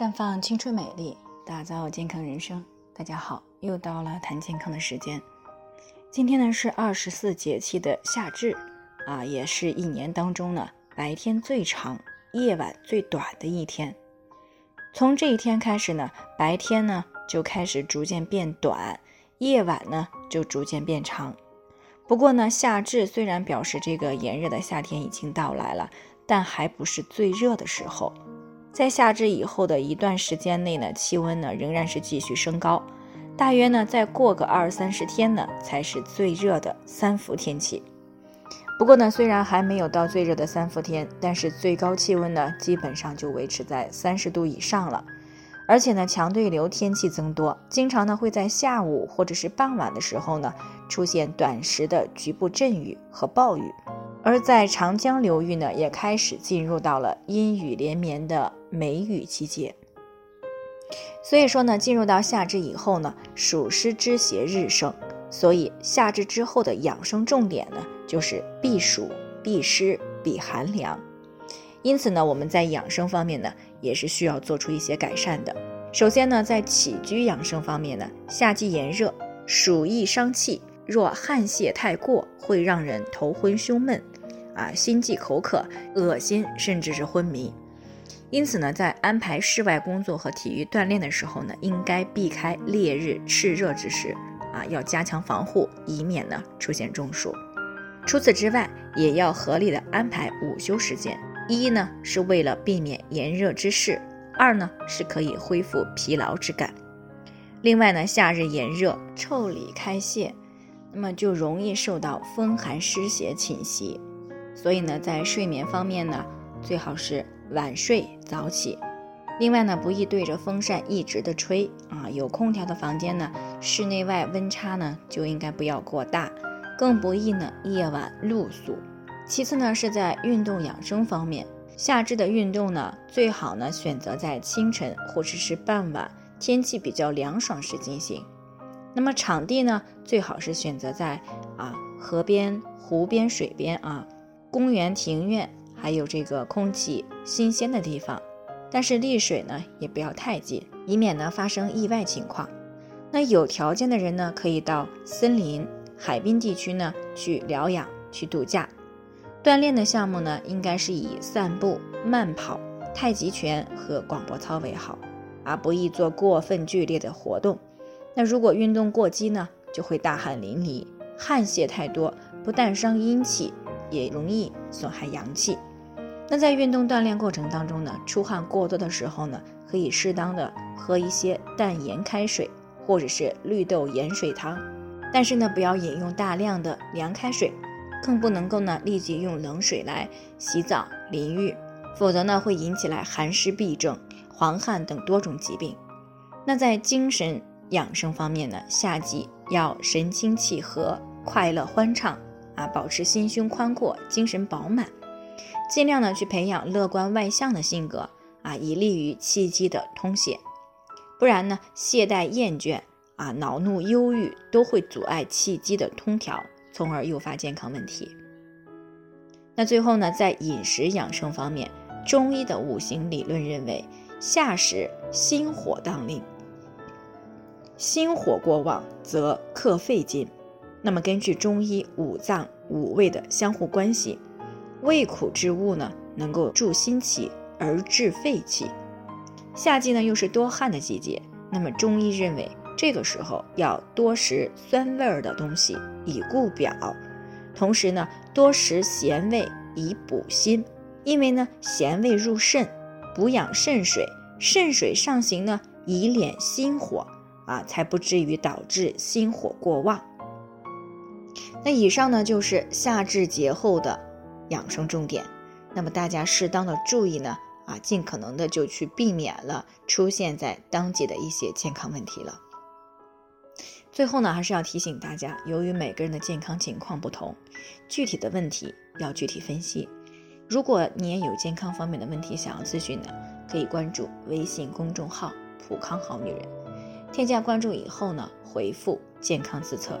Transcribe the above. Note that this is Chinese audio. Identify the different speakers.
Speaker 1: 绽放青春美丽，打造健康人生。大家好，又到了谈健康的时间。今天呢是二十四节气的夏至，啊，也是一年当中呢白天最长、夜晚最短的一天。从这一天开始呢，白天呢就开始逐渐变短，夜晚呢就逐渐变长。不过呢，夏至虽然表示这个炎热的夏天已经到来了，但还不是最热的时候。在夏至以后的一段时间内呢，气温呢仍然是继续升高，大约呢再过个二三十天呢，才是最热的三伏天气。不过呢，虽然还没有到最热的三伏天，但是最高气温呢基本上就维持在三十度以上了。而且呢，强对流天气增多，经常呢会在下午或者是傍晚的时候呢出现短时的局部阵雨和暴雨。而在长江流域呢，也开始进入到了阴雨连绵的梅雨季节。所以说呢，进入到夏至以后呢，暑湿之邪日盛，所以夏至之后的养生重点呢，就是避暑、避湿、避寒凉。因此呢，我们在养生方面呢，也是需要做出一些改善的。首先呢，在起居养生方面呢，夏季炎热，暑易伤气。若汗泄太过，会让人头昏胸闷，啊，心悸口渴、恶心，甚至是昏迷。因此呢，在安排室外工作和体育锻炼的时候呢，应该避开烈日炽热之时，啊，要加强防护，以免呢出现中暑。除此之外，也要合理的安排午休时间。一呢，是为了避免炎热之势；二呢，是可以恢复疲劳之感。另外呢，夏日炎热，腠理开泄。那么就容易受到风寒湿邪侵袭，所以呢，在睡眠方面呢，最好是晚睡早起。另外呢，不宜对着风扇一直的吹啊，有空调的房间呢，室内外温差呢就应该不要过大，更不宜呢夜晚露宿。其次呢，是在运动养生方面，夏至的运动呢，最好呢选择在清晨或者是傍晚天气比较凉爽时进行。那么场地呢，最好是选择在啊河边、湖边、水边啊，公园、庭院，还有这个空气新鲜的地方。但是丽水呢，也不要太近，以免呢发生意外情况。那有条件的人呢，可以到森林、海滨地区呢去疗养、去度假。锻炼的项目呢，应该是以散步、慢跑、太极拳和广播操为好，而，不宜做过分剧烈的活动。那如果运动过激呢，就会大汗淋漓，汗泄太多，不但伤阴气，也容易损害阳气。那在运动锻炼过程当中呢，出汗过多的时候呢，可以适当的喝一些淡盐开水，或者是绿豆盐水汤。但是呢，不要饮用大量的凉开水，更不能够呢立即用冷水来洗澡淋浴，否则呢会引起来寒湿痹症、黄汗等多种疾病。那在精神。养生方面呢，夏季要神清气和、快乐欢畅啊，保持心胸宽阔、精神饱满，尽量呢去培养乐观外向的性格啊，以利于气机的通泄。不然呢，懈怠厌倦啊、恼怒忧郁都会阻碍气机的通调，从而诱发健康问题。那最后呢，在饮食养生方面，中医的五行理论认为，夏时心火当令。心火过旺则克肺经，那么根据中医五脏五味的相互关系，味苦之物呢能够助心气而治肺气。夏季呢又是多汗的季节，那么中医认为这个时候要多食酸味儿的东西以固表，同时呢多食咸味以补心，因为呢咸味入肾，补养肾水，肾水上行呢以敛心火。啊，才不至于导致心火过旺。那以上呢就是夏至节后的养生重点。那么大家适当的注意呢，啊，尽可能的就去避免了出现在当季的一些健康问题了。最后呢，还是要提醒大家，由于每个人的健康情况不同，具体的问题要具体分析。如果你也有健康方面的问题想要咨询呢，可以关注微信公众号“普康好女人”。添加关注以后呢，回复“健康自测”，